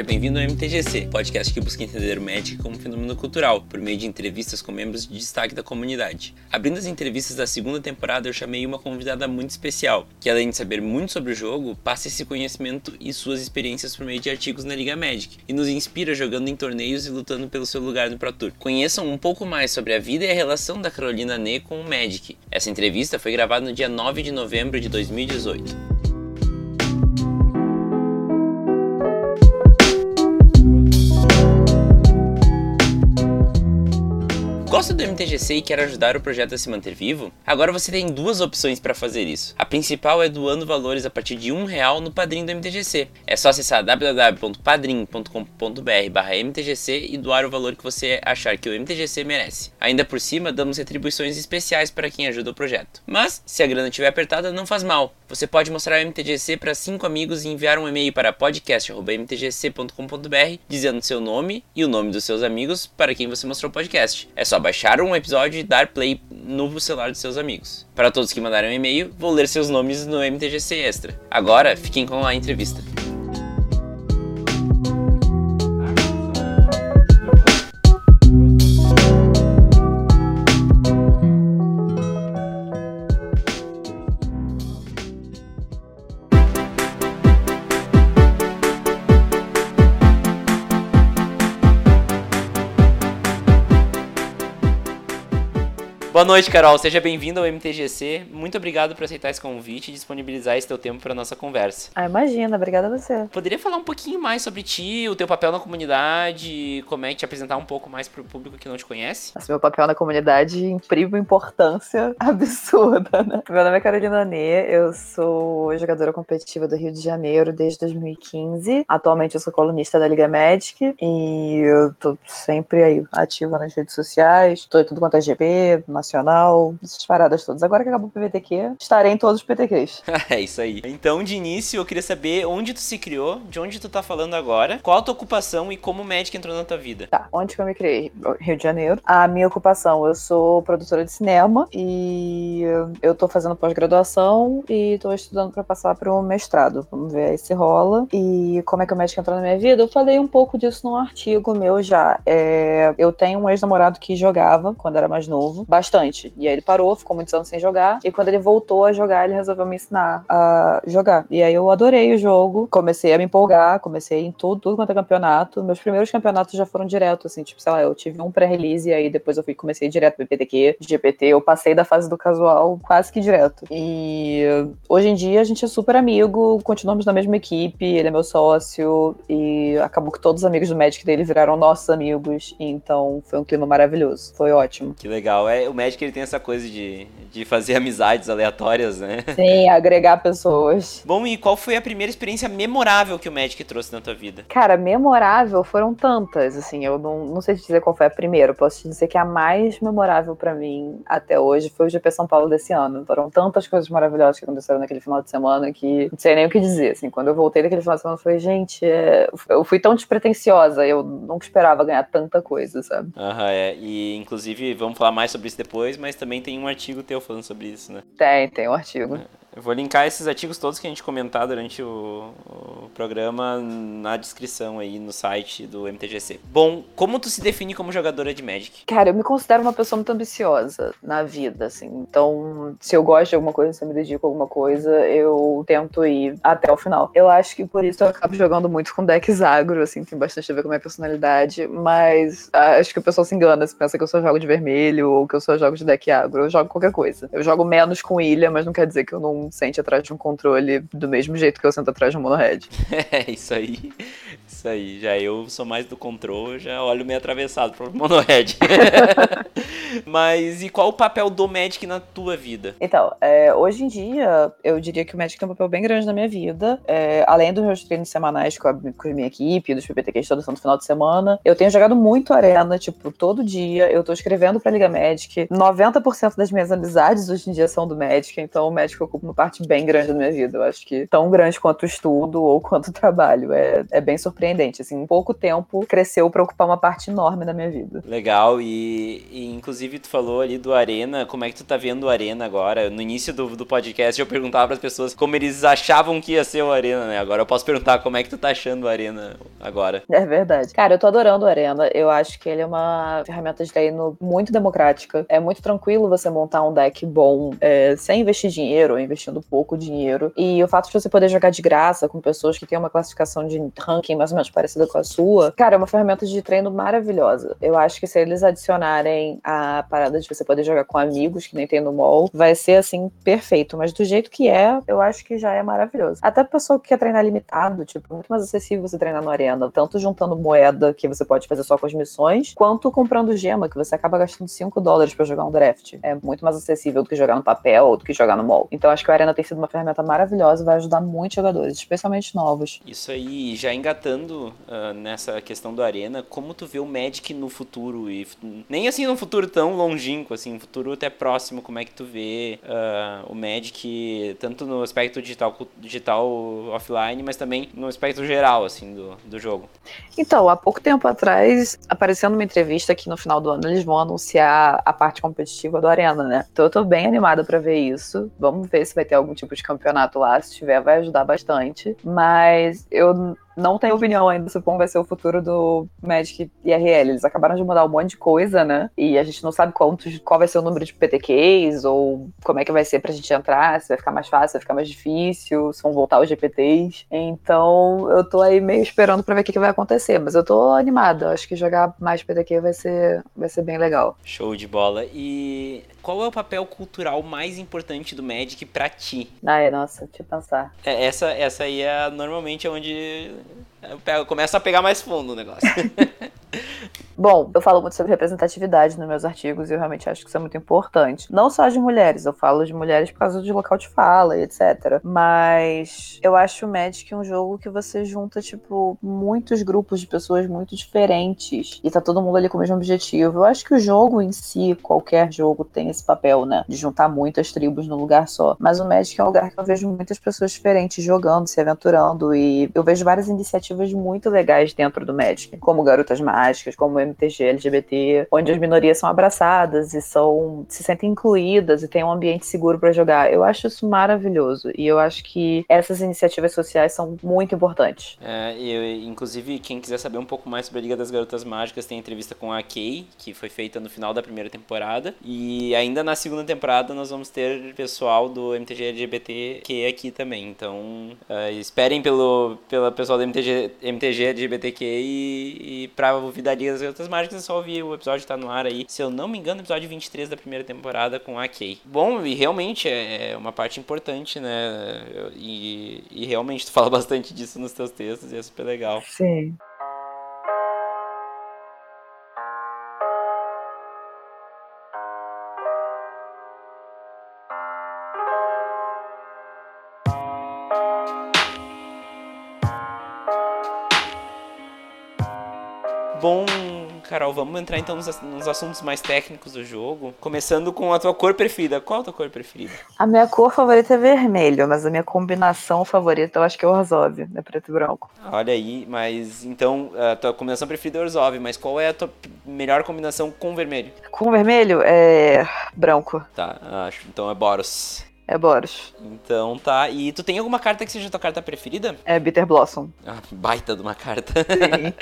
seja bem-vindo ao MTGC, podcast que busca entender o Magic como fenômeno cultural, por meio de entrevistas com membros de destaque da comunidade. Abrindo as entrevistas da segunda temporada, eu chamei uma convidada muito especial, que além de saber muito sobre o jogo, passa esse conhecimento e suas experiências por meio de artigos na Liga Magic, e nos inspira jogando em torneios e lutando pelo seu lugar no Pro Tour. Conheçam um pouco mais sobre a vida e a relação da Carolina Ne com o Magic. Essa entrevista foi gravada no dia 9 de novembro de 2018. Gosta do MTGC e quer ajudar o projeto a se manter vivo? Agora você tem duas opções para fazer isso. A principal é doando valores a partir de um real no padrinho do MTGC. É só acessar www.padrim.com.br/mtgc e doar o valor que você achar que o MTGC merece. Ainda por cima, damos retribuições especiais para quem ajuda o projeto. Mas, se a grana estiver apertada, não faz mal. Você pode mostrar o MTGC para cinco amigos e enviar um e-mail para podcast.mtgc.com.br dizendo seu nome e o nome dos seus amigos para quem você mostrou o podcast. É só baixar um episódio e dar play no celular de seus amigos. Para todos que mandaram e-mail, vou ler seus nomes no MTGC Extra. Agora, fiquem com a entrevista. Boa noite, Carol. Seja bem-vindo ao MTGC. Muito obrigado por aceitar esse convite e disponibilizar esse teu tempo para nossa conversa. Ah, imagina. Obrigada a você. Poderia falar um pouquinho mais sobre ti, o teu papel na comunidade, como é que te apresentar um pouco mais para o público que não te conhece? Nossa, meu papel na comunidade imprime importância absurda, né? Meu nome é Carolina Nê, eu sou jogadora competitiva do Rio de Janeiro desde 2015. Atualmente eu sou colunista da Liga Magic e eu tô sempre aí ativa nas redes sociais, tô em tudo quanto é GP, nacional, essas paradas todas. Agora que acabou o PVTQ, estarei em todos os PTQs. é isso aí. Então, de início, eu queria saber onde tu se criou, de onde tu tá falando agora, qual a tua ocupação e como o Magic entrou na tua vida. Tá, onde que eu me criei? Rio de Janeiro. A minha ocupação, eu sou produtora de cinema e eu tô fazendo pós-graduação e tô estudando para passar um mestrado. Vamos ver aí se rola. E como é que o Magic entrou na minha vida? Eu falei um pouco disso num artigo meu já. É, eu tenho um ex-namorado que jogava quando era mais novo, bastante E aí ele parou, ficou muitos anos sem jogar. E quando ele voltou a jogar, ele resolveu me ensinar a jogar. E aí eu adorei o jogo, comecei a me empolgar, comecei em tudo, tudo quanto é campeonato. Meus primeiros campeonatos já foram direto, assim, tipo, sei lá, eu tive um pré-release e aí depois eu fui comecei direto pro PTQ, GPT, eu passei da fase do casual quase que direto. E hoje em dia a gente é super amigo, continuamos na mesma equipe, ele é meu sócio e acabou que todos os amigos do Magic dele viraram nossos amigos, então foi um clima maravilhoso, foi ótimo. Que legal, é, o Magic ele tem essa coisa de, de fazer amizades aleatórias, né? Sim, agregar pessoas. Bom, e qual foi a primeira experiência memorável que o Magic trouxe na tua vida? Cara, memorável foram tantas, assim, eu não, não sei te dizer qual foi a primeira, eu posso te dizer que a mais memorável para mim até hoje foi o GP São Paulo desse ano. Foram tantas coisas maravilhosas que aconteceram naquele final de semana que não sei nem o que dizer, assim, quando eu voltei daquele final de semana eu falei, gente, é... eu fui tão despretensiosa, eu nunca esperava ganhar tanta coisa, sabe? Aham, é, e inclusive vamos falar mais sobre isso depois depois, mas também tem um artigo teu falando sobre isso, né? Tem, tem um artigo. É. Eu vou linkar esses artigos todos que a gente comentar durante o, o, programa na descrição aí no site do MTGC. Bom, como tu se define como jogadora de Magic? Cara, eu me considero uma pessoa muito ambiciosa na vida, assim. Então, se eu gosto de alguma coisa, se eu me dedico a alguma coisa, eu tento ir até o final. Eu acho que por isso eu acabo jogando muito com decks agro, assim, tem bastante a ver com a minha personalidade, mas acho que o pessoal se engana se pensa que eu só jogo de vermelho ou que eu só jogo de deck agro. Eu jogo qualquer coisa. Eu jogo menos com ilha, mas não quer dizer que eu não sente atrás de um controle do mesmo jeito que eu sento atrás de um monohead. É, isso aí. Isso aí. Já eu sou mais do controle, já olho meio atravessado pro monohead. Mas e qual o papel do Magic na tua vida? Então, é, hoje em dia, eu diria que o Magic tem um papel bem grande na minha vida. É, além dos meus treinos semanais com a, com a minha equipe, dos PPTQs todo santo final de semana, eu tenho jogado muito Arena, tipo, todo dia. Eu tô escrevendo pra Liga Magic. 90% das minhas amizades hoje em dia são do Magic, então o Magic ocupa uma parte bem grande da minha vida. Eu acho que tão grande quanto o estudo ou quanto o trabalho. É, é bem surpreendente. Assim, em pouco tempo cresceu para ocupar uma parte enorme da minha vida. Legal. E, e, inclusive tu falou ali do Arena. Como é que tu tá vendo o Arena agora? No início do, do podcast eu perguntava para as pessoas como eles achavam que ia ser o Arena, né? Agora eu posso perguntar como é que tu tá achando o Arena agora. É verdade. Cara, eu tô adorando o Arena. Eu acho que ele é uma ferramenta de treino muito democrática. É muito tranquilo você montar um deck bom é, sem investir dinheiro investindo pouco dinheiro. E o fato de você poder jogar de graça com pessoas que têm uma classificação de ranking mais ou menos parecida com a sua, cara, é uma ferramenta de treino maravilhosa. Eu acho que se eles adicionarem a parada de você poder jogar com amigos, que nem tem no mall, vai ser assim perfeito. Mas do jeito que é, eu acho que já é maravilhoso. Até a pessoa que quer treinar limitado, tipo, muito mais acessível você treinar no Arena, tanto juntando moeda que você pode fazer só com as missões, quanto comprando gema, que você acaba gastando 5 dólares para jogar um draft. É muito mais acessível do que jogar no papel ou do que jogar no mall. Então acho que o Arena tem sido uma ferramenta maravilhosa vai ajudar muitos jogadores, especialmente novos. Isso aí, já engatando uh, nessa questão do Arena, como tu vê o Magic no futuro? E nem assim num futuro tão longínquo, assim, um futuro até próximo, como é que tu vê uh, o Magic, tanto no aspecto digital, digital offline, mas também no aspecto geral, assim, do, do jogo? Então, há pouco tempo atrás, apareceu numa entrevista que no final do ano eles vão anunciar a parte competitiva do Arena, né? Então eu tô bem animada para ver isso. Vamos ver se vai ter algum tipo de campeonato lá. Se tiver, vai ajudar bastante. Mas eu não tenho opinião ainda sobre como vai ser o futuro do Magic IRL. Eles acabaram de mudar um monte de coisa, né? E a gente não sabe quantos, qual vai ser o número de PTQs ou como é que vai ser pra gente entrar, se vai ficar mais fácil, se vai ficar mais difícil, se vão voltar os GPTs. Então eu tô aí meio esperando pra ver o que, que vai acontecer. Mas eu tô animada. Acho que jogar mais PTQ vai ser, vai ser bem legal. Show de bola. E qual é o papel cultural mais importante do Magic para ti? Ah, é, nossa, deixa eu pensar. É, essa, essa aí é normalmente onde começa a pegar mais fundo o negócio. Bom, eu falo muito sobre representatividade nos meus artigos e eu realmente acho que isso é muito importante. Não só de mulheres, eu falo de mulheres por causa de local de fala e etc. Mas eu acho o Magic um jogo que você junta, tipo, muitos grupos de pessoas muito diferentes e tá todo mundo ali com o mesmo objetivo. Eu acho que o jogo em si, qualquer jogo, tem esse papel, né? De juntar muitas tribos num lugar só. Mas o Magic é um lugar que eu vejo muitas pessoas diferentes jogando, se aventurando e eu vejo várias iniciativas muito legais dentro do Magic, como Garotas Mágicas, como MTG LGBT, onde as minorias são abraçadas e são se sentem incluídas e tem um ambiente seguro para jogar. Eu acho isso maravilhoso e eu acho que essas iniciativas sociais são muito importantes. É, eu, inclusive, quem quiser saber um pouco mais sobre a Liga das Garotas Mágicas, tem entrevista com a Kay, que foi feita no final da primeira temporada. E ainda na segunda temporada nós vamos ter pessoal do MTG LGBT que aqui também. Então, uh, esperem pelo, pelo pessoal do MTG, MTG LGBTQ e, e pra Liga das Garotas Mágicas é só ouvir o episódio tá no ar aí. Se eu não me engano, episódio 23 da primeira temporada com a Kay. Bom, e realmente é, é uma parte importante, né? E, e realmente tu fala bastante disso nos teus textos e é super legal. Sim. Carol, vamos entrar então nos, nos, assuntos mais técnicos do jogo. Começando com a tua cor preferida. Qual a tua cor preferida? A minha cor favorita é vermelho, mas a minha combinação favorita eu acho que é Orzhov, é preto e branco. Olha aí, mas então a tua combinação preferida é Orzhov, mas qual é a tua melhor combinação com vermelho? Com vermelho é branco. Tá, acho. Então é Boros. É Boros. Então tá. E tu tem alguma carta que seja tua carta preferida? É Bitter Blossom. Ah, baita de uma carta. Sim.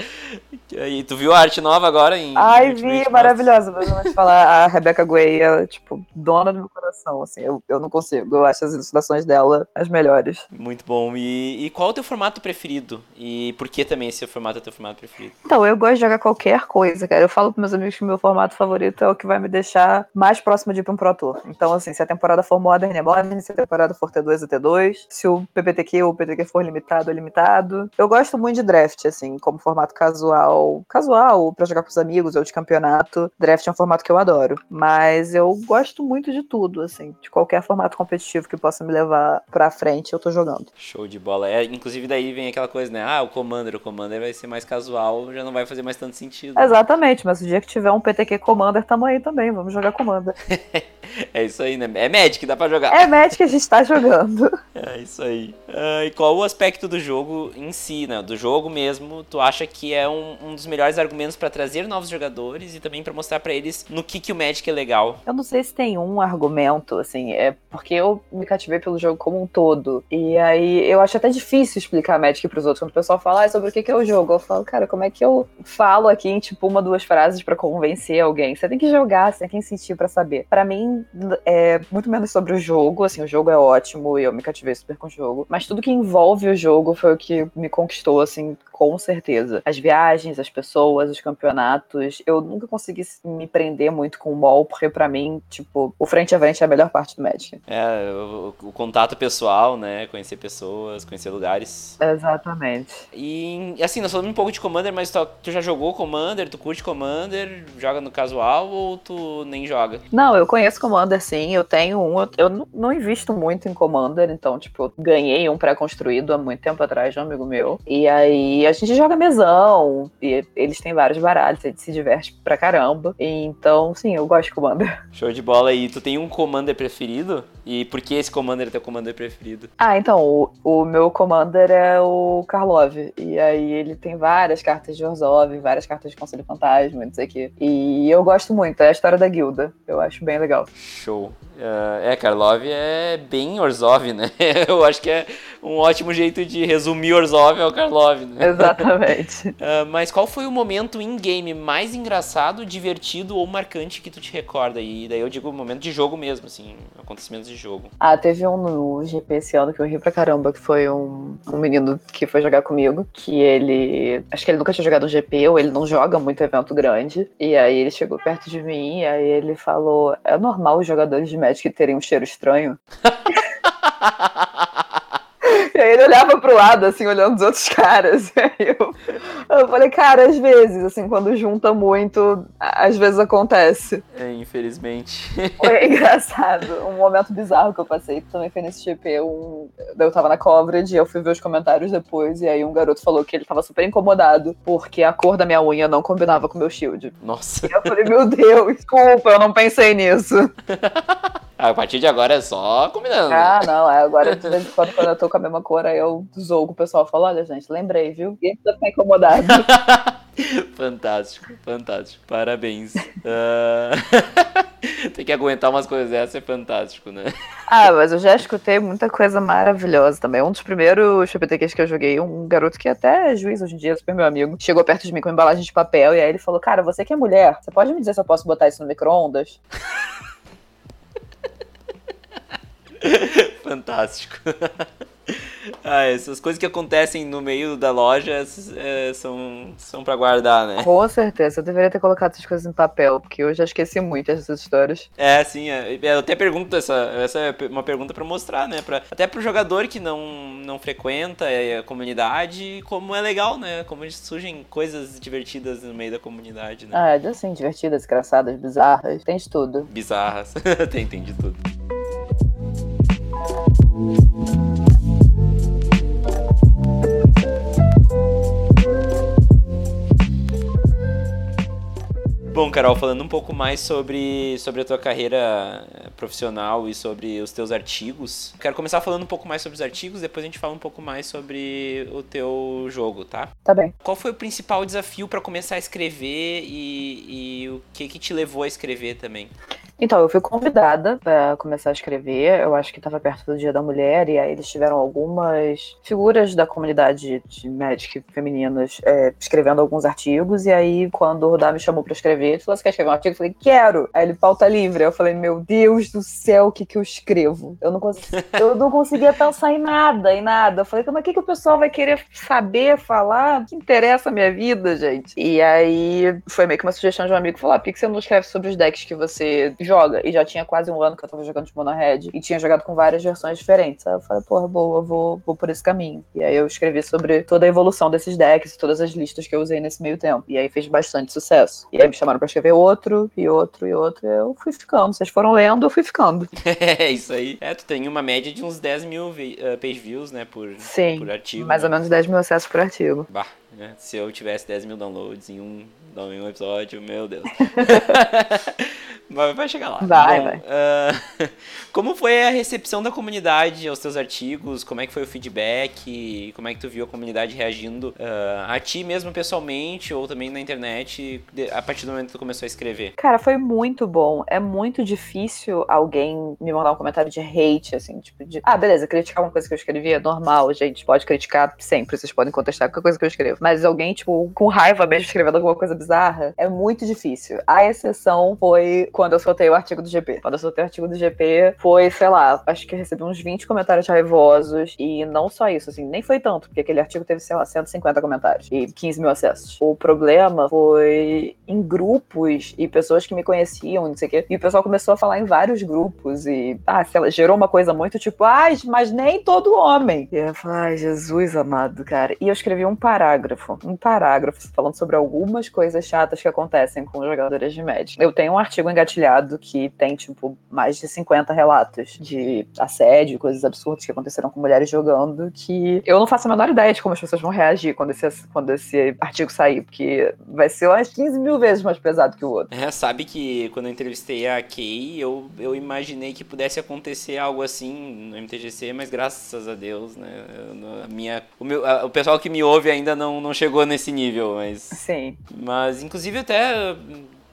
e tu viu a arte nova agora em. Ai, vi, maravilhosa. Mas eu vou te falar, a Rebecca Gray, ela, tipo, dona do meu coração, assim. Eu, eu não consigo. Eu acho as ilustrações dela as melhores. Muito bom. E, e qual é o teu formato preferido? E por que também esse formato é teu formato preferido? Então, eu gosto de jogar qualquer coisa, cara. Eu falo pros meus amigos que o meu formato favorito é o que vai me deixar mais próximo de ir pra um Pro Tour. Então, assim, se a temporada for Modern, é Modern. Se a temporada for T2, é T2. Se o PPTQ ou o PTQ for limitado, é limitado. Eu gosto muito de draft, assim, como formato casual. Casual, pra jogar com os amigos ou de campeonato. Draft é um formato que eu adoro. Mas eu gosto muito de tudo, assim. De qualquer formato competitivo que possa me levar pra frente, eu tô jogando. Show de bola. É, inclusive daí vem aquela coisa, né? Ah, o Commander, o Commander vai ser mais casual, já não vai fazer mais tanto sentido. Exatamente, mas o dia que tiver um PTQ Commander, tamo aí também. Vamos jogar Commander. é isso aí, né? É Magic, dá pra jogar. É Magic a gente tá jogando. É isso aí. Uh, e qual o aspecto do jogo em si, né? Do jogo mesmo, tu acha que é um, um dos melhores argumentos para trazer novos jogadores e também para mostrar para eles no que, que o Magic é legal? Eu não sei se tem um argumento, assim, é porque eu me cativei pelo jogo como um todo. E aí eu acho até difícil explicar Magic pros outros. Quando o pessoal fala ah, sobre o que, que é o jogo, eu falo, cara, como é que eu falo aqui em tipo uma, duas frases para convencer alguém? Você tem que jogar, você tem que insistir para saber. Para mim, é muito menos sobre o jogo, assim, o jogo é ótimo e eu me cativei super com o jogo. Mas tudo que envolve o jogo foi o que me conquistou, assim, com certeza. As viagens, as pessoas, os campeonatos. Eu nunca consegui me prender muito com o mall, porque para mim, tipo, o frente a frente é a melhor parte do Magic. É, o, o, contato pessoal, né? Conhecer pessoas, conhecer lugares. Exatamente. E, assim, nós falamos um pouco de Commander, mas tu, tu já jogou Commander? Tu curte Commander? Joga no casual ou tu nem joga? Não, eu conheço Commander sim. Eu tenho um. Eu, eu não invisto muito em Commander, então, tipo, eu ganhei um pré-construído há muito tempo atrás de um amigo meu. E aí a gente joga mesão, e eles têm vários baralhos, a gente se diverte pra caramba. Então, sim, eu gosto de Commander. Show de bola. E tu tem um Commander preferido? E por que esse Commander é teu Commander preferido? Ah, então, o, o meu Commander é o Karlov. E aí ele tem várias cartas de Orzhov, várias cartas de Conselho Fantasma, não sei o quê. E eu gosto muito, é a história da guilda. Eu acho bem legal. Show. Uh, é, Karlov é bem Orzhov, né? Eu acho que é um ótimo jeito de resumir Orzhov ao Karlov, né? Exatamente. uh, mas qual foi o momento in-game mais engraçado, divertido ou marcante que tu te recorda? E daí eu digo momento de jogo mesmo, assim, acontecimentos de jogo. Ah, teve um no GP esse ano que eu ri pra caramba, que foi um, um menino que foi jogar comigo, que ele... Acho que ele nunca tinha jogado um GP, ou ele não joga muito evento grande. E aí ele chegou perto de mim, e aí ele falou, é normal os jogadores de Magic terem um cheiro estranho banho. E aí ele olhava pro lado, assim, olhando os outros caras. E aí eu, eu falei, cara, às vezes, assim, quando junta muito, às vezes acontece. É, infelizmente. Foi engraçado. Um momento bizarro que eu passei, que também foi nesse GP. Um... Eu tava na coverage, eu fui ver os comentários depois, e aí um garoto falou que ele tava super incomodado porque a cor da minha unha não combinava com o meu shield. Nossa. E eu falei, meu Deus, desculpa, eu não pensei nisso. A partir de agora é só combinando. Ah, não, é agora de vez em quando, quando eu tô com a mesma cor, aí eu com o pessoal e falo, olha, gente, lembrei, viu? Ninguém precisa ficar incomodado. fantástico, fantástico. Parabéns. Uh... Tem que aguentar umas coisas dessas, é fantástico, né? Ah, mas eu já escutei muita coisa maravilhosa também. Um dos primeiros CPTQs que eu joguei, um garoto que até é juiz hoje em dia, super meu amigo, chegou perto de mim com uma embalagem de papel e aí ele falou, cara, você que é mulher, você pode me dizer se eu posso botar isso no micro-ondas? Fantástico. ah, essas coisas que acontecem no meio da loja é, são, são para guardar, né? Com certeza. Eu deveria ter colocado essas coisas em papel, porque eu já esqueci muito essas histórias. É, sim. É. Eu até pergunto essa. Essa é uma pergunta para mostrar, né? Pra, até pro jogador que não, não frequenta a comunidade, como é legal, né? Como surgem coisas divertidas no meio da comunidade, né? Ah, é assim, divertidas, engraçadas, bizarras. Tem de tudo. Bizarras. tem, tem de tudo. Bom, Carol, falando um pouco mais sobre, sobre a tua carreira profissional e sobre os teus artigos, quero começar falando um pouco mais sobre os artigos, depois a gente fala um pouco mais sobre o teu jogo, tá? Tá bem. Qual foi o principal desafio para começar a escrever e, e o que, que te levou a escrever também? Então, eu fui convidada para começar a escrever. Eu acho que estava perto do Dia da Mulher, e aí eles tiveram algumas figuras da comunidade de Magic femininas é, escrevendo alguns artigos. E aí, quando o Rudá me chamou para escrever, ele falou: Você quer escrever um artigo? Eu falei: Quero. Aí ele, pauta livre. Eu falei: Meu Deus do céu, o que, que eu escrevo? Eu não, cons... eu não conseguia pensar em nada, em nada. Eu falei: Mas o que, que o pessoal vai querer saber, falar? O que interessa a minha vida, gente? E aí, foi meio que uma sugestão de um amigo falar: Por que, que você não escreve sobre os decks que você joga. E já tinha quase um ano que eu tava jogando de Mono Red. E tinha jogado com várias versões diferentes. Aí eu falei, porra, boa, vou, vou por esse caminho. E aí eu escrevi sobre toda a evolução desses decks, todas as listas que eu usei nesse meio tempo. E aí fez bastante sucesso. E aí me chamaram pra escrever outro, e outro, e outro. E eu fui ficando. Vocês foram lendo, eu fui ficando. é, isso aí. É, tu tem uma média de uns 10 mil uh, page views, né, por, Sim, por artigo. mais né? ou menos 10 mil acessos por artigo. Bah, né? Se eu tivesse 10 mil downloads em um, em um episódio, meu Deus. Vai, vai chegar lá. Vai, Bom, vai. Uh, como foi a recepção da comunidade aos teus artigos? Como é que foi o feedback? Como é que tu viu a comunidade reagindo uh, a ti mesmo pessoalmente ou também na internet a partir do momento que tu começou a escrever? Cara, foi muito bom. É muito difícil alguém me mandar um comentário de hate, assim, tipo de... Ah, beleza, criticar uma coisa que eu escrevi é normal, gente. Pode criticar sempre, vocês podem contestar qualquer coisa que eu escrevo. Mas alguém, tipo, com raiva mesmo escrevendo alguma coisa bizarra, é muito difícil. A exceção foi quando eu soltei o artigo do GP. Quando eu soltei o artigo do GP, foi, sei lá, acho que recebi uns 20 comentários raivosos. E não só isso, assim, nem foi tanto, porque aquele artigo teve, sei lá, 150 comentários e 15 mil acessos. O problema foi em grupos e pessoas que me conheciam, não sei o quê. E o pessoal começou a falar em vários grupos e, ah, sei lá, gerou uma coisa muito tipo, ai, ah, mas nem todo homem. E eu falei, ai, Jesus amado, cara. E eu escrevi um parágrafo, um parágrafo falando sobre algumas coisas chatas que acontecem com jogadores de Magic. Eu tenho um artigo engatilhado que tem, tipo, mais de 50 relatos de assédio, coisas absurdas que aconteceram com mulheres jogando, que eu não faço a menor ideia de como as pessoas vão reagir quando esse, quando esse artigo sair, porque vai ser umas 15 mil vezes mais pesado que o outro. É, sabe que quando eu entrevistei a Kay, eu, eu imaginei que pudesse acontecer algo assim no MTGC, mas graças a Deus, né? a minha, o, meu, a, o pessoal que me ouve ainda não, não chegou nesse nível, mas. Sim. Mas, inclusive, até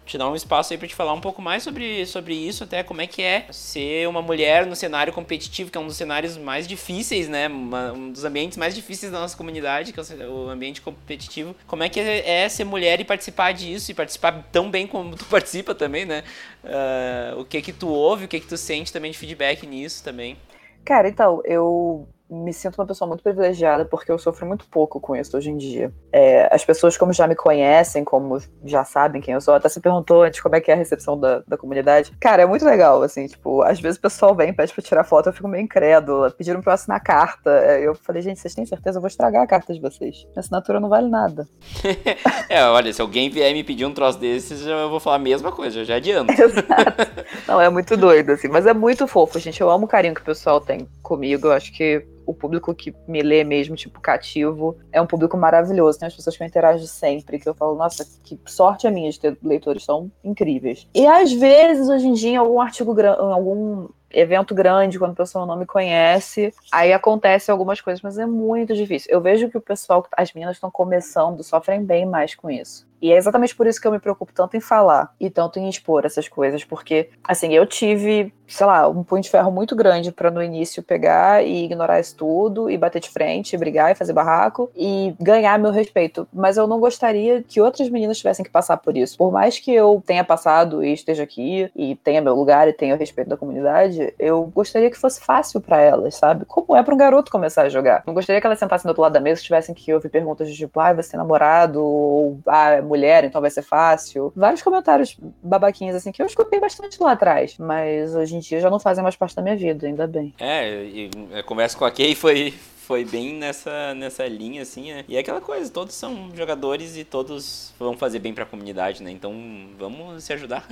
te dar um espaço aí para te falar um pouco mais sobre, sobre isso, até como é que é ser uma mulher no cenário competitivo, que é um dos cenários mais difíceis, né? Uma, um dos ambientes mais difíceis da nossa comunidade, que é o ambiente competitivo. Como é que é ser mulher e participar disso, e participar tão bem como tu participa também, né? Uh, o que que tu ouve, o que que tu sente também de feedback nisso também? Cara, então, eu me sinto uma pessoa muito privilegiada porque eu sofro muito pouco com isso hoje em dia. É, as pessoas, como já me conhecem, como já sabem quem eu sou, até se perguntou antes como é que é a recepção da, da comunidade. Cara, é muito legal, assim, tipo, às vezes o pessoal vem, pede pra tirar foto, eu fico meio incrédula. Pediram pra eu assinar carta. É, eu falei, gente, vocês têm certeza? Eu vou estragar a carta de vocês. Minha assinatura não vale nada. é, olha, se alguém vier me pedir um troço desses, eu vou falar a mesma coisa, eu já adianto. Exato. Não, é muito doido, assim, mas é muito fofo, gente. Eu amo o carinho que o pessoal tem comigo. Eu acho que o público que me lê mesmo, tipo, cativo, é um público maravilhoso. Tem as pessoas que eu interajo sempre, que eu falo, nossa, que sorte a minha de ter leitores tão incríveis. E às vezes, hoje em dia, em algum artigo, em algum evento grande, quando o pessoal não me conhece, aí acontece algumas coisas, mas é muito difícil. Eu vejo que o pessoal, as meninas estão começando, sofrem bem mais com isso. E é exatamente por isso que eu me preocupo tanto em falar e tanto em expor essas coisas, porque, assim, eu tive, sei lá, um punho de ferro muito grande para no início pegar e ignorar isso tudo e bater de frente, e brigar e fazer barraco e ganhar meu respeito. Mas eu não gostaria que outras meninas tivessem que passar por isso. Por mais que eu tenha passado e esteja aqui e tenha meu lugar e tenha o respeito da comunidade, eu gostaria que fosse fácil para elas, sabe? Como é para um garoto começar a jogar. Não gostaria que elas sentassem do outro lado da mesa tivessem que ouvir perguntas de tipo, ah, você tem namorado? Ou, ah, mulher, então vai ser fácil. Vários comentários babaquinhos, assim, que eu escutei bastante lá atrás. Mas hoje em dia já não fazem mais parte da minha vida, ainda bem. É, e conversa com a Kay foi, foi bem nessa, nessa linha, assim, né? E é aquela coisa, todos são jogadores e todos vão fazer bem pra comunidade, né? Então vamos se ajudar.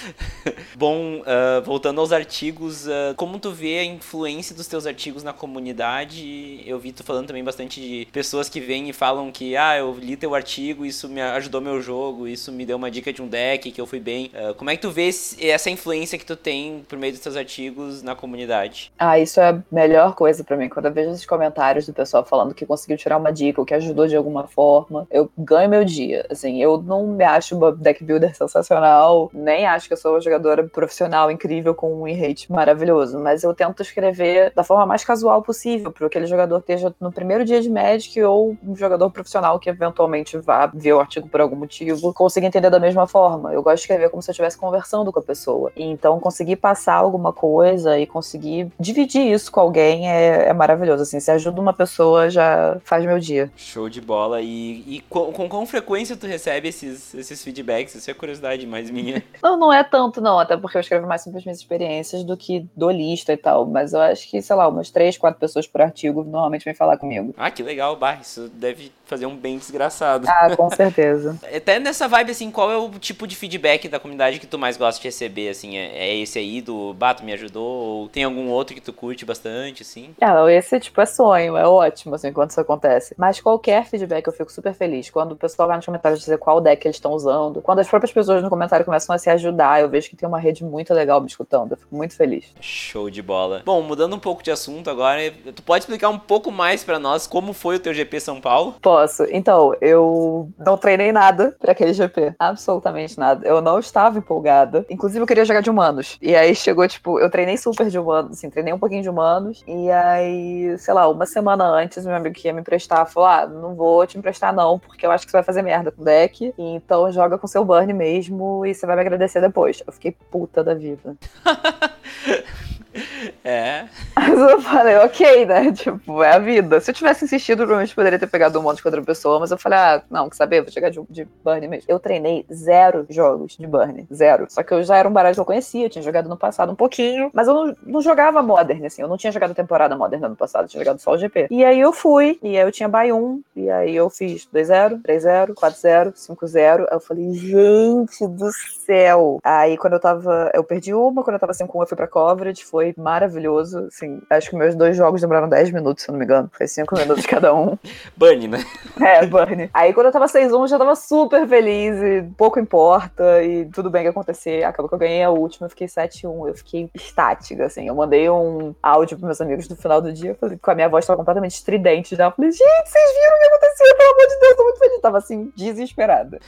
Bom, uh, voltando aos artigos, uh, como tu vê a influência dos teus artigos na comunidade? Eu vi tu falando também bastante de pessoas que vêm e falam que, ah, eu li teu artigo, isso me ajudou meu jogo, isso me deu uma dica de um deck que eu fui bem. Uh, como é que tu vê essa influência que tu tem por meio dos teus artigos na comunidade? Ah, isso é a melhor coisa para mim. Quando eu vejo esses comentários comentários do pessoal falando que conseguiu tirar uma dica ou que ajudou de alguma forma, eu ganho meu dia. Assim, eu não me acho uma deck builder sensacional, nem acho que eu sou uma jogadora profissional incrível com um rate maravilhoso, mas eu tento escrever da forma mais casual possível, para aquele jogador esteja no primeiro dia de Magic ou um jogador profissional que eventualmente vá ver o artigo por algum motivo, consiga entender da mesma forma. Eu gosto de escrever como se eu estivesse conversando com a pessoa. Então, conseguir passar alguma coisa e conseguir dividir isso com alguém é, é maravilhoso. Assim, se ajuda uma pessoa, já faz meu dia. Show de bola. E, e com, com qual frequência tu recebe esses, esses feedbacks? Isso é curiosidade mais minha. Não, não é tanto, não. Até porque eu escrevo mais sobre as minhas experiências do que do lista e tal. Mas eu acho que, sei lá, umas três, quatro pessoas por artigo normalmente vêm falar comigo. Ah, que legal, Bah. Isso deve fazer um bem desgraçado. Ah, com certeza. Até nessa vibe, assim, qual é o tipo de feedback da comunidade que tu mais gosta de receber, assim? É, é esse aí do Bato me ajudou? Ou tem algum outro que tu curte bastante, assim? É, esse, tipo, é sonho, é ótimo, assim, quando isso acontece. Mas qualquer feedback eu fico super feliz. Quando o pessoal vai nos comentários dizer qual deck eles estão usando, quando as próprias pessoas no comentário começam a se ajudar, eu vejo que tem uma rede muito legal me escutando. Eu fico muito feliz. Show de bola. Bom, mudando um pouco de assunto agora, tu pode explicar um pouco mais para nós como foi o teu GP São Paulo? Posso. Então, eu não treinei nada para aquele GP. Absolutamente nada. Eu não estava empolgada. Inclusive, eu queria jogar de humanos. E aí chegou, tipo, eu treinei super de humanos, assim, treinei um pouquinho de humanos. E aí, sei lá, uma semana antes, meu amigo que ia me emprestar falou: Ah, não vou te emprestar, não, porque eu acho que você vai fazer merda com o deck. Então joga com seu burn mesmo e você vai me agradecer depois. Eu fiquei puta da vida. É. Mas eu falei, ok, né? Tipo, é a vida. Se eu tivesse insistido, provavelmente poderia ter pegado um monte de outra pessoa, mas eu falei, ah, não, quer saber? Vou chegar de, de Burn mesmo. Eu treinei zero jogos de Burn. Zero. Só que eu já era um baralho que eu conhecia, eu tinha jogado no passado um pouquinho, mas eu não, não jogava Modern, assim. Eu não tinha jogado temporada Modern no ano passado, eu tinha jogado só o GP. E aí eu fui, e aí eu tinha buy 1, e aí eu fiz 2-0, 3-0, 4-0, 5-0. Aí eu falei, gente do céu. Aí quando eu tava, eu perdi uma, quando eu tava 5-1 eu fui pra coverage, foi maravilhoso, assim, acho que meus dois jogos demoraram 10 minutos, se eu não me engano, foi 5 minutos cada um. Bunny, né? É, Bunny. Aí quando eu tava 6-1, eu já tava super feliz, e pouco importa, e tudo bem que acontecer, acabou que eu ganhei a última, eu fiquei 7-1, eu fiquei estática, assim, eu mandei um áudio pros meus amigos no final do dia, falei, com a minha voz tava completamente estridente já, eu falei, gente, vocês viram o que aconteceu, pelo amor de Deus, eu tô muito feliz, tava assim, desesperada.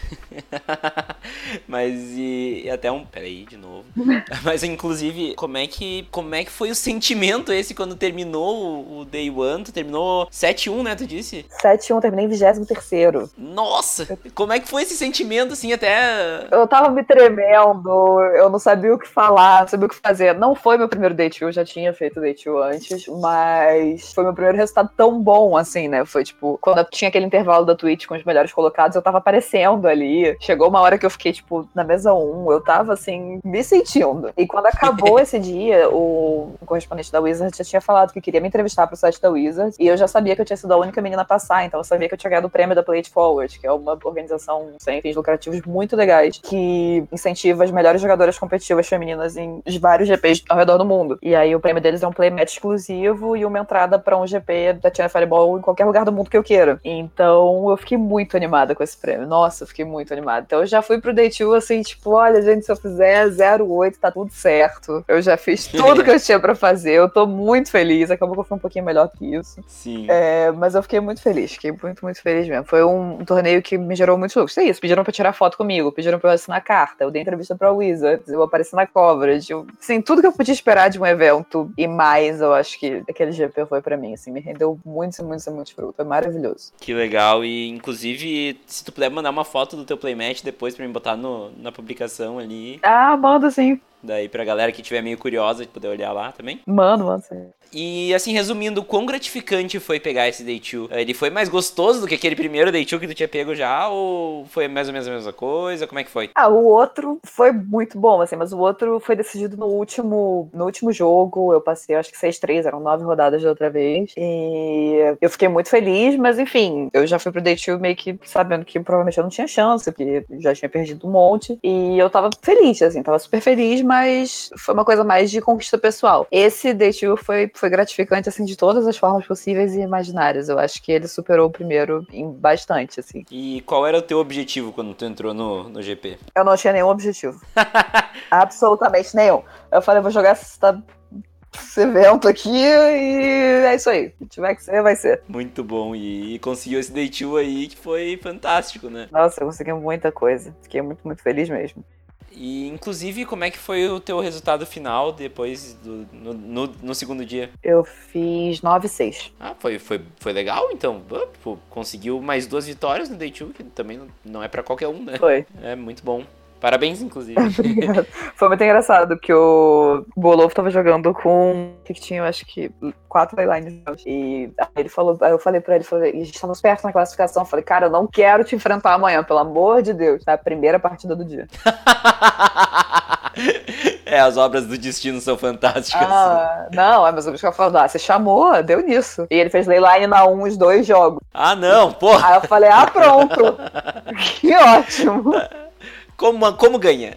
Mas e, e até um, peraí, de novo. Mas inclusive, como é que como é que foi o sentimento esse quando terminou o, Day One? Tu terminou 7-1, né? Tu disse? 7-1, terminei em 23. Nossa! Como é que foi esse sentimento, assim, até. Eu tava me tremendo, eu não sabia o que falar, não sabia o que fazer. Não foi meu primeiro Day 2, eu já tinha feito Day 2 antes, mas foi meu primeiro resultado tão bom, assim, né? Foi tipo, quando tinha aquele intervalo da Twitch com os melhores colocados, eu tava aparecendo ali. Chegou uma hora que eu fiquei, tipo, na mesa 1, eu tava, assim, me sentindo. E quando acabou esse dia, o correspondente da Wizard já tinha falado que queria me entrevistar pro site da Wizard, e eu já sabia que eu tinha sido a única menina a passar, então eu sabia que eu tinha ganhado o prêmio da Play It Forward, que é uma organização sem fins lucrativos muito legais, que incentiva as melhores jogadoras competitivas femininas em vários GPs ao redor do mundo. E aí o prêmio deles é um playmatch exclusivo e uma entrada para um GP da China Fireball em qualquer lugar do mundo que eu queira. Então eu fiquei muito animada com esse prêmio. Nossa, eu fiquei muito animada. Então eu já fui pro Day 2 assim, tipo, olha, gente, se eu fizer 08, tá tudo certo. Eu já fiz tudo que eu tinha para fazer. Eu tô muito feliz. Acabou que eu fui um pouquinho melhor que isso. Sim. É, mas eu fiquei muito feliz. Fiquei muito, muito feliz mesmo. Foi um, um torneio que me gerou muito lucro. É isso. Pediram pra tirar foto comigo, pediram pra eu assinar carta. Eu dei entrevista pra Wizards, eu apareci na coverage. Eu, assim, tudo que eu podia esperar de um evento e mais, eu acho que aquele GP foi para mim. Assim, me rendeu muito, muito, muito fruto. Foi maravilhoso. Que legal. E, inclusive, se tu puder mandar uma foto do teu playmatch depois pra me botar no, na publicação ali. Ah, manda sim. Daí pra galera que tiver meio curiosa de poder olhar lá também. Mano, mano, sim. E assim, resumindo, quão gratificante foi pegar esse Day 2? Ele foi mais gostoso do que aquele primeiro Day 2 que tu tinha pego já? Ou foi mais ou menos a mesma coisa? Como é que foi? Ah, o outro foi muito bom, assim, mas o outro foi decidido no último, no último jogo. Eu passei, acho que 6-3, eram nove rodadas da outra vez. E eu fiquei muito feliz, mas enfim, eu já fui pro Day 2 meio que sabendo que provavelmente eu não tinha chance, porque já tinha perdido um monte. E eu tava feliz, assim, tava super feliz, mas foi uma coisa mais de conquista pessoal. Esse Day 2 foi foi gratificante, assim, de todas as formas possíveis e imaginárias. Eu acho que ele superou o primeiro em bastante, assim. E qual era o teu objetivo quando tu entrou no, no GP? Eu não tinha nenhum objetivo. Absolutamente nenhum. Eu falei, vou jogar essa esse evento aqui e é isso aí. Se tiver que ser, vai ser. Muito bom. E conseguiu esse day two aí que foi fantástico, né? Nossa, eu consegui muita coisa. Fiquei muito, muito feliz mesmo. E, inclusive, como é que foi o teu resultado final depois do no, no, no segundo dia? Eu fiz 9-6. Ah, foi, foi, foi legal, então. Pô, conseguiu mais duas vitórias no Day 2, que também não é para qualquer um, né? Foi. É muito bom. Parabéns, inclusive. Obrigada. Foi muito engraçado, que o Bolov tava jogando com. que tinha, eu acho que, quatro playlines. E aí ele falou, aí eu falei pra ele, falei, a gente tava perto na classificação. Eu falei, cara, eu não quero te enfrentar amanhã, pelo amor de Deus. É a primeira partida do dia. É, as obras do destino são fantásticas. Ah, não, é, mas o bicho falando, ah, você chamou, deu nisso. E ele fez Leyline na 1 os dois jogos. Ah, não, porra. Aí eu falei, ah, pronto. que ótimo. Como, como ganha?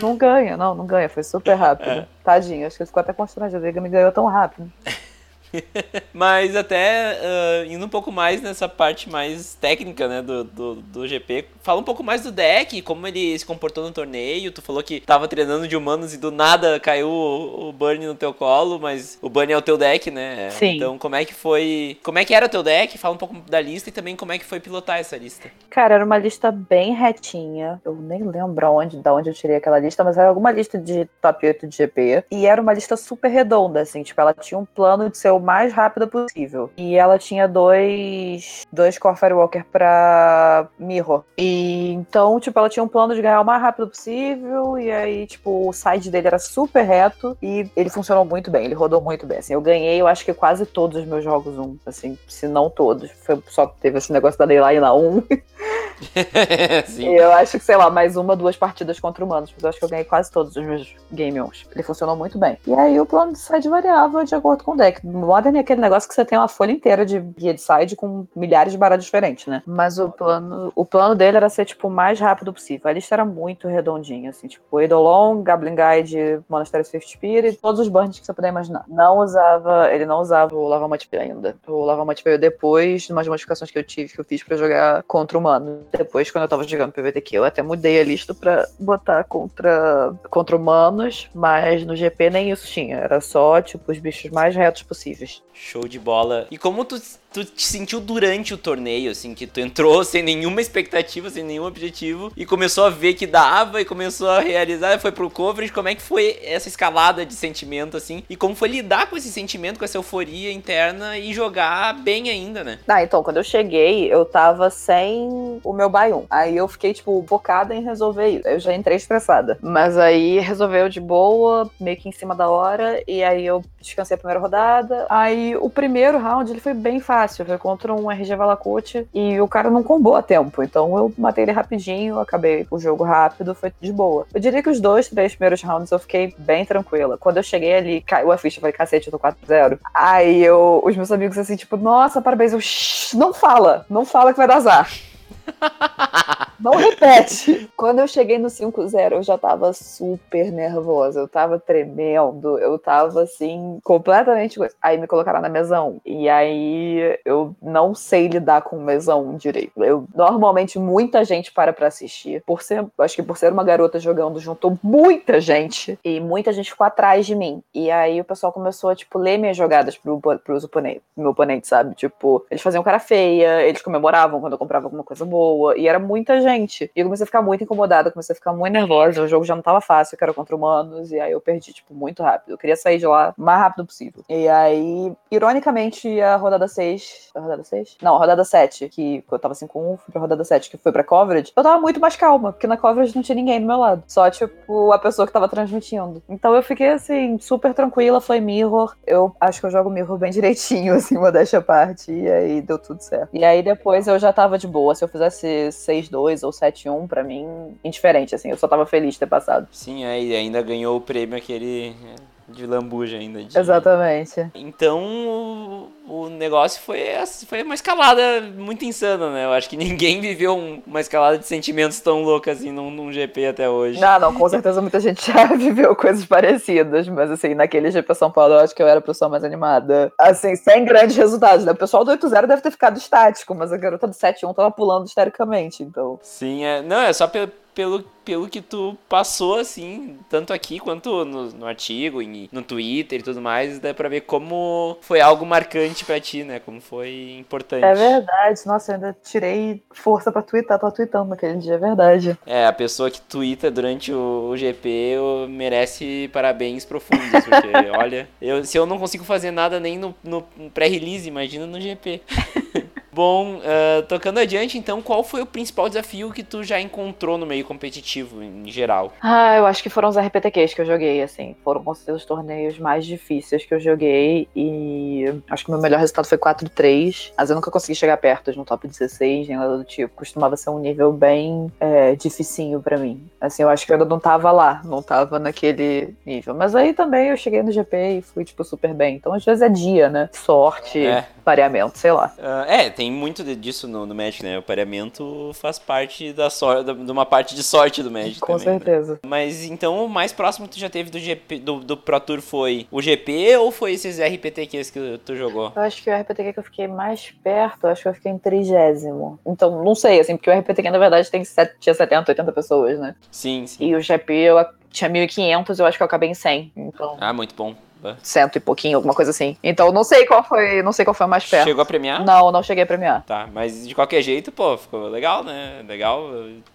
Não ganha, não, não ganha. Foi super rápido. É. Tadinho, acho que ficou até constrangido. Ele me ganhou tão rápido. Mas até uh, indo um pouco mais nessa parte mais técnica, né, do, do, do, GP, fala um pouco mais do deck, como ele se comportou no torneio. Tu falou que tava treinando de humanos e do nada caiu o, o Burn no teu colo, mas o Burn é o teu deck, né? Sim. Então como é que foi. Como é que era o teu deck? Fala um pouco da lista e também como é que foi pilotar essa lista. Cara, era uma lista bem retinha. Eu nem lembro onde, da onde eu tirei aquela lista, mas era alguma lista de top 8 de GP. E era uma lista super redonda, assim, tipo, ela tinha um plano de ser o mais rápida possível. E ela tinha dois, dois Core Firewalker pra Mirror. E então, tipo, ela tinha um plano de ganhar o mais rápido possível. E aí, tipo, o side dele era super reto. E ele funcionou muito bem, ele rodou muito bem. Assim, eu ganhei, eu acho que quase todos os meus jogos um, assim, se não todos. Foi, só teve esse negócio da Dayline na 1. eu acho que, sei lá, mais uma, duas partidas contra humanos. Mas eu acho que eu ganhei quase todos os meus game ons. Ele funcionou muito bem. E aí o plano de side variava de acordo com o deck. Modern é aquele negócio que você tem uma folha inteira de guia de side com milhares de baralhos diferentes, né? Mas o plano, o plano dele era ser, tipo, o mais rápido possível. A lista era muito redondinha, assim, tipo, Eidolon, Goblin Guide, Monastery Swift e todos os burns que você puder imaginar. Não usava, ele não usava o Lava Multiplayer ainda. O Lava Multiplayer depois, de umas modificações que eu tive, que eu fiz pra jogar contra humano. Depois, quando eu tava jogando PVTQ, eu até mudei a lista pra botar contra, contra humanos, mas no GP nem isso tinha. Era só, tipo, os bichos mais retos possíveis. Show de bola. E como tu, tu te sentiu durante o torneio, assim, que tu entrou sem nenhuma expectativa, sem nenhum objetivo, e começou a ver que dava e começou a realizar, foi pro coverage, como é que foi essa escalada de sentimento, assim, e como foi lidar com esse sentimento, com essa euforia interna e jogar bem ainda, né? Ah, então, quando eu cheguei, eu tava sem o meu Bayum. Aí eu fiquei, tipo, focada em resolver isso. Eu já entrei estressada. Mas aí resolveu de boa, meio que em cima da hora, e aí eu descansei a primeira rodada. Aí o primeiro round ele foi bem fácil, foi contra um RG Valakut e o cara não combou a tempo. Então eu matei ele rapidinho, acabei o jogo rápido, foi de boa. Eu diria que os dois, três primeiros rounds eu fiquei bem tranquila. Quando eu cheguei ali, caiu a ficha, falei, cacete, eu tô 4-0. Aí eu, os meus amigos assim, tipo, nossa, parabéns, eu, não fala, não fala que vai dar azar. Não repete. Quando eu cheguei no 5-0, eu já tava super nervosa. Eu tava tremendo. Eu tava assim, completamente. Aí me colocaram na mesa 1. E aí eu não sei lidar com mesa 1 direito. Eu normalmente muita gente para pra assistir. Por ser, acho que por ser uma garota jogando, juntou muita gente. E muita gente ficou atrás de mim. E aí o pessoal começou a, tipo, ler minhas jogadas pro, pros oponentes. Meu oponente, sabe? Tipo, eles faziam cara feia, eles comemoravam quando eu comprava alguma coisa boa. E era muita gente. E eu comecei a ficar muito incomodada, comecei a ficar muito nervosa. O jogo já não tava fácil, que era contra humanos. E aí eu perdi, tipo, muito rápido. Eu queria sair de lá o mais rápido possível. E aí, ironicamente, a rodada 6. A rodada 6? Não, a rodada 7, que eu tava assim com um, fui pra rodada 7, que foi pra coverage. Eu tava muito mais calma, porque na coverage não tinha ninguém do meu lado. Só, tipo, a pessoa que tava transmitindo. Então eu fiquei, assim, super tranquila. Foi mirror. Eu acho que eu jogo mirror bem direitinho, assim, modéstia à parte. E aí deu tudo certo. E aí depois eu já tava de boa. Se eu fizesse 6-2 ou 7-1, pra mim, indiferente, assim. Eu só tava feliz de ter passado. Sim, é, e ainda ganhou o prêmio aquele de lambuja ainda. De... Exatamente. Então o, o, negócio foi, foi uma escalada muito insana, né? Eu acho que ninguém viveu um, uma escalada de sentimentos tão louca assim num, num, GP até hoje. Não, não, com certeza muita gente já viveu coisas parecidas, mas assim, naquele GP São Paulo eu acho que eu era a pessoa mais animada. Assim, sem grandes resultados, né? O pessoal do 8-0 deve ter ficado estático, mas a garota do 7-1 tava pulando histericamente, então. Sim, é. Não, é só pelo pelo, pelo que tu passou, assim, tanto aqui quanto no, no artigo, em, no Twitter e tudo mais, dá pra ver como foi algo marcante pra ti, né? Como foi importante. É verdade. Nossa, eu ainda tirei força pra twittar, tô tweetando naquele dia, é verdade. É, a pessoa que twitta durante o, o GP merece parabéns profundos, porque, olha, eu, se eu não consigo fazer nada nem no, no pré-release, imagina no GP. Bom, uh, tocando adiante, então, qual foi o principal desafio que tu já encontrou no meio competitivo, em geral? Ah, eu acho que foram os RPTQs que eu joguei, assim. Foram com certeza os torneios mais difíceis que eu joguei. E acho que o meu melhor resultado foi 4-3. Mas eu nunca consegui chegar perto de um top 16, nem nada do tipo. Costumava ser um nível bem é, dificinho para mim. Assim, eu acho que eu ainda não tava lá, não tava naquele nível. Mas aí também eu cheguei no GP e fui, tipo, super bem. Então, às vezes é dia, né? Sorte, é. Pareamento, sei lá. Uh, é, tem muito disso no, no Magic, né? O pareamento faz parte da sorte, de uma parte de sorte do Magic Com também, né? certeza. Né? Mas então o mais próximo que tu já teve do GP, do, do Pro Tour foi o GP ou foi esses RPTQs que tu jogou? Eu acho que o RPTQ que eu fiquei mais perto, acho que eu fiquei em trigésimo. Então, não sei, assim, porque o RPTQ na verdade tem, tinha 70, 80 pessoas, né? Sim, sim. E o GP eu tinha 1.500, eu acho que eu acabei em 100. Então... Ah, muito bom cento e pouquinho, alguma coisa assim. Então não sei qual foi, não sei qual foi mais perto. Chegou a premiar? Não, não cheguei a premiar. Tá, mas de qualquer jeito, pô, ficou legal, né? Legal.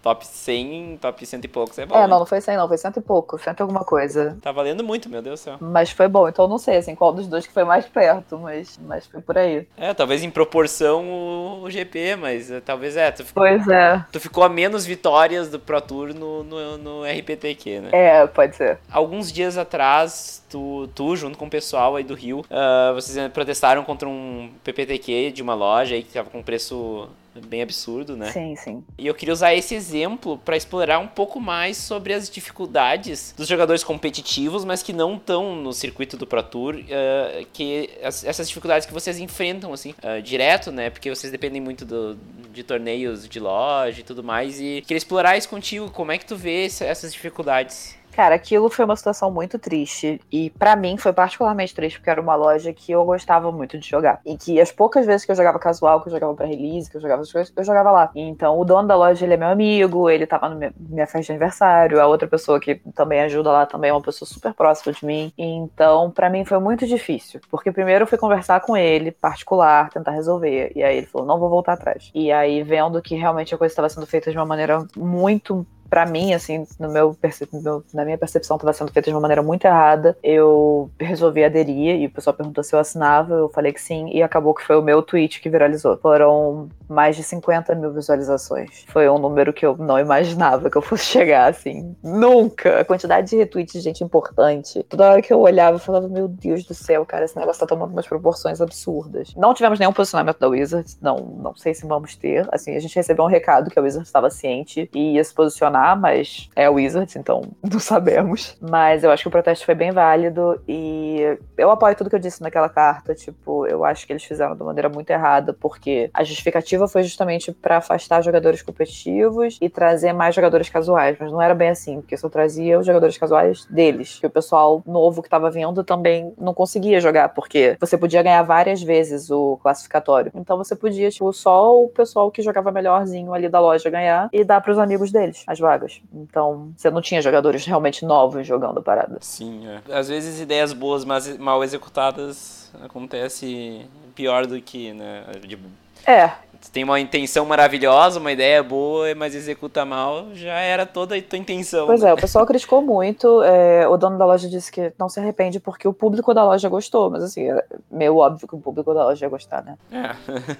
Top 100, top cento e poucos é bom. É, né? não, não foi 100 não, foi cento e pouco, cento e alguma coisa. Tá valendo muito, meu Deus do céu. Mas foi bom, então não sei assim qual dos dois que foi mais perto, mas, mas foi por aí. É, talvez em proporção o, o GP, mas uh, talvez é. Tu ficou, pois é. Tu ficou a menos vitórias do Pro Tour no, no, no RPTQ, né? É, pode ser. Alguns dias atrás, tu, tu junto com o pessoal aí do Rio, uh, vocês protestaram contra um PPTQ de uma loja aí que tava com preço bem absurdo, né? Sim, sim. E eu queria usar esse exemplo para explorar um pouco mais sobre as dificuldades dos jogadores competitivos, mas que não estão no circuito do Pro Tour, uh, que as, essas dificuldades que vocês enfrentam, assim, uh, direto, né? Porque vocês dependem muito do, de torneios de loja e tudo mais. E queria explorar isso contigo. Como é que tu vê essas dificuldades? Cara, aquilo foi uma situação muito triste. E para mim foi particularmente triste, porque era uma loja que eu gostava muito de jogar. E que as poucas vezes que eu jogava casual, que eu jogava pra release, que eu jogava as coisas, eu jogava lá. Então o dono da loja, ele é meu amigo, ele tava na minha, minha festa de aniversário. A outra pessoa que também ajuda lá também é uma pessoa super próxima de mim. Então, para mim foi muito difícil. Porque primeiro eu fui conversar com ele, particular, tentar resolver. E aí ele falou: não vou voltar atrás. E aí, vendo que realmente a coisa estava sendo feita de uma maneira muito para mim, assim, no meu, no na minha percepção, estava sendo feita de uma maneira muito errada. Eu resolvi aderir e o pessoal perguntou se eu assinava, eu falei que sim, e acabou que foi o meu tweet que viralizou. Foram mais de 50 mil visualizações. Foi um número que eu não imaginava que eu fosse chegar, assim. Nunca! A quantidade de retweets de gente importante. Toda hora que eu olhava, eu falava, meu Deus do céu, cara, esse negócio tá tomando umas proporções absurdas. Não tivemos nenhum posicionamento da Wizards, não, não sei se vamos ter. Assim, a gente recebeu um recado que a Wizards estava ciente e ia se posicionar mas é o Wizards, então não sabemos. Mas eu acho que o protesto foi bem válido e eu apoio tudo que eu disse naquela carta. Tipo, eu acho que eles fizeram de maneira muito errada, porque a justificativa foi justamente para afastar jogadores competitivos e trazer mais jogadores casuais, mas não era bem assim, porque só trazia os jogadores casuais deles, que o pessoal novo que estava vindo também não conseguia jogar, porque você podia ganhar várias vezes o classificatório. Então você podia, tipo, só o pessoal que jogava melhorzinho ali da loja ganhar e dar para os amigos deles as vagas. Então, você não tinha jogadores realmente novos jogando a parada. Sim, é. Às vezes ideias boas, mas mal executadas, acontece pior do que, né? De... É, tu tem uma intenção maravilhosa, uma ideia boa, mas executa mal, já era toda a tua intenção. Pois né? é, o pessoal criticou muito. É, o dono da loja disse que não se arrepende porque o público da loja gostou, mas assim, é meio óbvio que o público da loja ia gostar, né? É.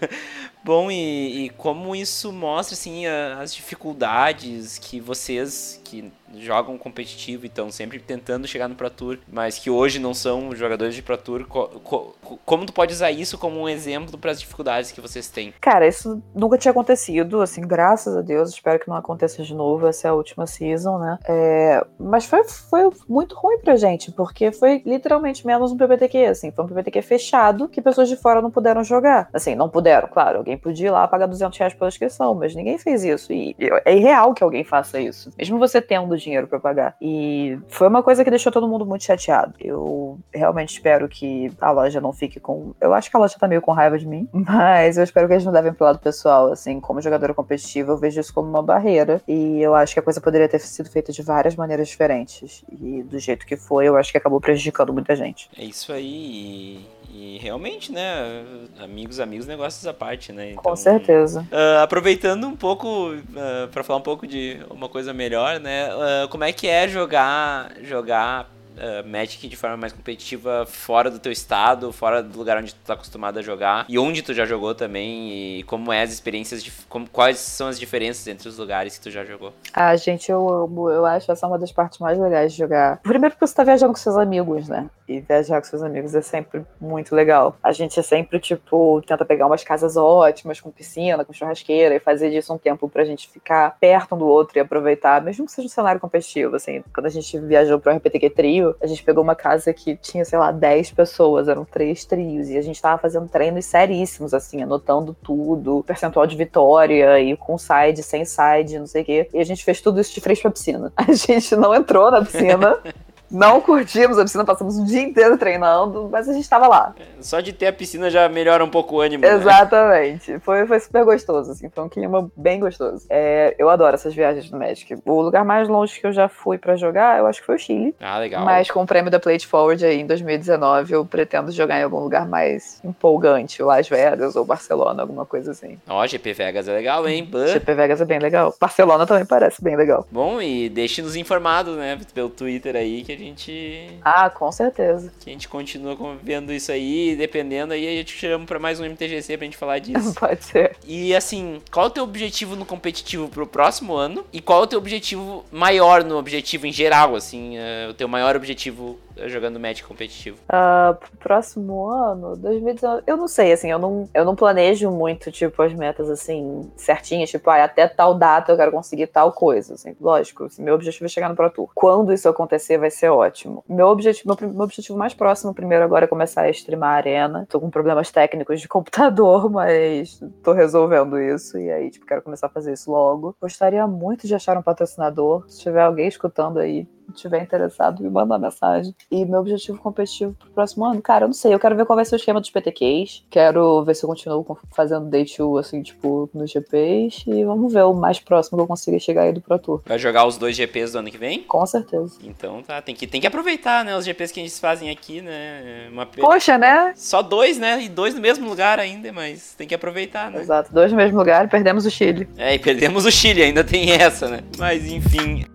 Bom, e, e, como isso mostra, assim, as dificuldades que vocês, que jogam competitivo e estão sempre tentando chegar no Pro Tour, mas que hoje não são jogadores de Pro Tour, co co como tu pode usar isso como um exemplo para as dificuldades que vocês têm? Cara, isso nunca tinha acontecido, assim, graças a Deus, espero que não aconteça de novo, essa é a última season, né? É, mas foi, foi muito ruim pra gente, porque foi literalmente menos um PPTQ, assim, foi um PPTQ fechado que pessoas de fora não puderam jogar. Assim, não puderam, claro, alguém podia ir lá pagar 200 reais pela inscrição, mas ninguém fez isso, e é irreal que alguém faça isso, mesmo você tendo dinheiro para pagar. E foi uma coisa que deixou todo mundo muito chateado. Eu realmente espero que a loja não fique com. Eu acho que a loja tá meio com raiva de mim, mas eu espero que eles não levem pro lado pessoal. Assim, como jogadora competitiva, eu vejo isso como uma barreira. E eu acho que a coisa poderia ter sido feita de várias maneiras diferentes. E do jeito que foi, eu acho que acabou prejudicando muita gente. É isso aí. E realmente, né? Amigos, amigos, negócios à parte, né? Então, Com certeza. Uh, aproveitando um pouco, uh, ah, para falar um pouco de uma coisa melhor, né? Uh, como é que é jogar, jogar uh, Magic de forma mais competitiva fora do teu estado, fora do lugar onde tu tá acostumado a jogar e onde tu já jogou também e como é as experiências, de, como, quais são as diferenças entre os lugares que tu já jogou? Ah, gente, eu amo, eu acho essa uma das partes mais legais de jogar. Primeiro porque você tá viajando com seus amigos, né? E viajar com seus amigos é sempre muito legal. A gente é sempre, tipo, tenta pegar umas casas ótimas, com piscina, com churrasqueira, e fazer disso um tempo pra gente ficar perto um do outro e aproveitar, mesmo que seja um cenário competitivo, assim. Quando a gente viajou pro RPTQ Trio, a gente pegou uma casa que tinha, sei lá, 10 pessoas, eram três trios, e a gente tava fazendo treinos seríssimos, assim, anotando tudo, percentual de vitória, e com side, sem side, não sei o quê. E a gente fez tudo isso de frente pra piscina. A gente não entrou na piscina. Não curtimos a piscina, passamos o dia inteiro treinando, mas a gente estava lá. Só de ter a piscina já melhora um pouco o ânimo. Né? Exatamente. Né? Foi, foi super gostoso, assim, foi um clima bem gostoso. É, eu adoro essas viagens do Magic. O lugar mais longe que eu já fui para jogar, eu acho que foi o Chile. Ah, legal. Mas com o prêmio da Plate Forward aí em 2019, eu pretendo jogar em algum lugar mais empolgante, Las Vegas ou Barcelona, alguma coisa assim. Ó, oh, GP Vegas é legal, hein? Bã. GP Vegas é bem legal. Barcelona também parece bem legal. Bom, e deixe-nos informados, né, pelo Twitter aí, que a gente. Ah, com certeza. Que a gente continua vendo isso aí, dependendo aí, a gente chama pra mais um MTGC pra gente falar disso. Pode ser. E assim, qual é o teu objetivo no competitivo pro próximo ano? E qual é o teu objetivo maior no objetivo em geral, assim? Uh, o teu maior objetivo jogando Magic competitivo? Uh, pro próximo ano, 2019, eu não sei, assim, eu não, eu não planejo muito, tipo, as metas, assim, certinhas, tipo, ah, até tal data eu quero conseguir tal coisa, assim, lógico, assim, meu objetivo é chegar no Pro Tour. Quando isso acontecer, vai ser ótimo. Meu objetivo, meu, meu objetivo mais próximo, primeiro, agora é começar a streamar a arena. Tô com problemas técnicos de computador, mas tô resolvendo isso, e aí, tipo, quero começar a fazer isso logo. Gostaria muito de achar um patrocinador, se tiver alguém escutando aí, tiver interessado, me manda uma mensagem. E meu objetivo competitivo pro próximo ano, cara, eu não sei. Eu quero ver qual vai ser o esquema dos PTQs. Quero ver se eu continuo fazendo day 2, assim, tipo, nos GPs. E vamos ver o mais próximo que eu consiga chegar aí do Pro Tour. Vai jogar os dois GPs do ano que vem? Com certeza. Então tá, tem que, tem que aproveitar, né? Os GPs que a gente fazem aqui, né? Uma... Poxa, né? Só dois, né? E dois no mesmo lugar ainda, mas tem que aproveitar, né? Exato, dois no mesmo lugar e perdemos o Chile. É, e perdemos o Chile, ainda tem essa, né? Mas enfim.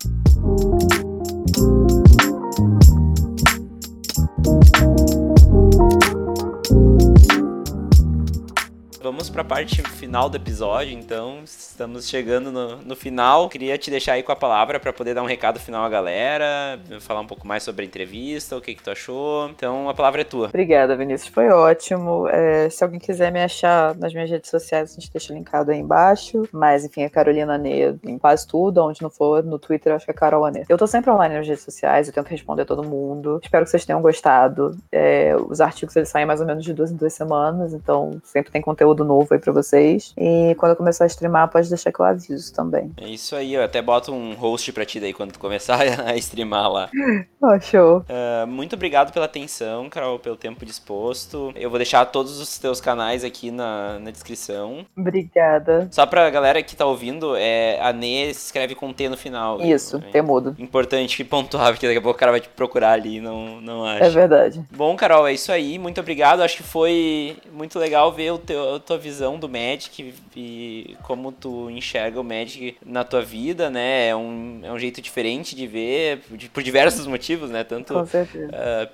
Vamos para a parte final do episódio, então estamos chegando no, no final. Queria te deixar aí com a palavra para poder dar um recado final à galera, falar um pouco mais sobre a entrevista, o que, que tu achou. Então a palavra é tua. Obrigada, Vinícius, foi ótimo. É, se alguém quiser me achar nas minhas redes sociais, a gente deixa linkado aí embaixo. Mas enfim, a Carolina Nê em quase tudo, onde não for, no Twitter, eu acho que é Carol Anê. Eu tô sempre online nas redes sociais, eu tento responder todo mundo. Espero que vocês tenham gostado. É, os artigos eles saem mais ou menos de duas em duas semanas, então sempre tem conteúdo novo aí pra vocês. E quando eu começar a streamar, pode deixar que eu aviso também. É isso aí, eu até boto um host pra ti daí quando tu começar a streamar lá. Oh, show. Uh, muito obrigado pela atenção, Carol, pelo tempo disposto. Eu vou deixar todos os teus canais aqui na, na descrição. Obrigada. Só pra galera que tá ouvindo, é, a Nê se escreve com T no final. Isso, né? T mudo. Importante pontuar, porque daqui a pouco o cara vai te procurar ali e não, não acha. É verdade. Bom, Carol, é isso aí. Muito obrigado. Acho que foi muito legal ver o teu, tua visão do Magic e como tu enxerga o Magic na tua vida, né? É um, é um jeito diferente de ver, por diversos motivos, né? Tanto uh,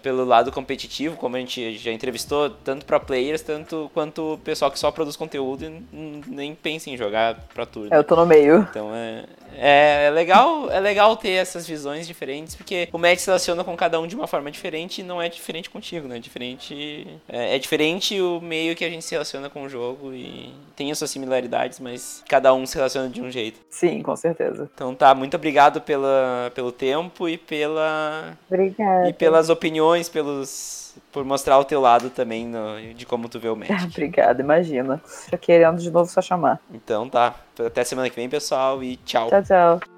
pelo lado competitivo, como a gente já entrevistou, tanto para players, tanto quanto o pessoal que só produz conteúdo e nem pensa em jogar pra tudo. É, eu tô no meio. Então é, é, é, legal, é legal ter essas visões diferentes, porque o Magic se relaciona com cada um de uma forma diferente e não é diferente contigo, né? É diferente, é, é diferente o meio que a gente se relaciona com o jogo e tem as suas similaridades, mas cada um se relaciona de um jeito. Sim, com certeza. Então tá, muito obrigado pela, pelo tempo e pela Obrigada. e pelas opiniões, pelos por mostrar o teu lado também no, de como tu vê o Magic. Obrigada, imagina. Tô querendo de novo só chamar. Então tá. Até semana que vem, pessoal, e tchau. Tchau, tchau.